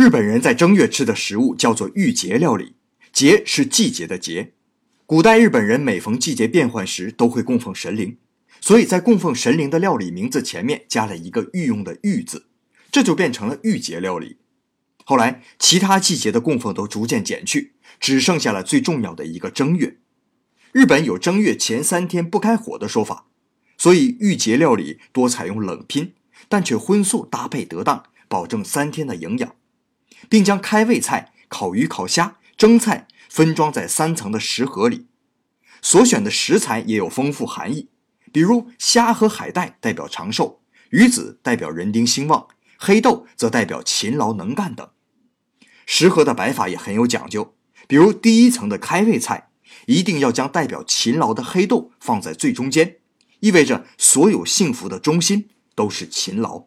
日本人在正月吃的食物叫做御节料理，节是季节的节。古代日本人每逢季节变换时，都会供奉神灵，所以在供奉神灵的料理名字前面加了一个御用的“御”字，这就变成了御节料理。后来，其他季节的供奉都逐渐减去，只剩下了最重要的一个正月。日本有正月前三天不开火的说法，所以御节料理多采用冷拼，但却荤素搭配得当，保证三天的营养，并将开胃菜、烤鱼、烤虾、蒸菜分装在三层的食盒里。所选的食材也有丰富含义，比如虾和海带代表长寿，鱼子代表人丁兴旺，黑豆则代表勤劳能干等。食盒的摆法也很有讲究，比如第一层的开胃菜。一定要将代表勤劳的黑豆放在最中间，意味着所有幸福的中心都是勤劳。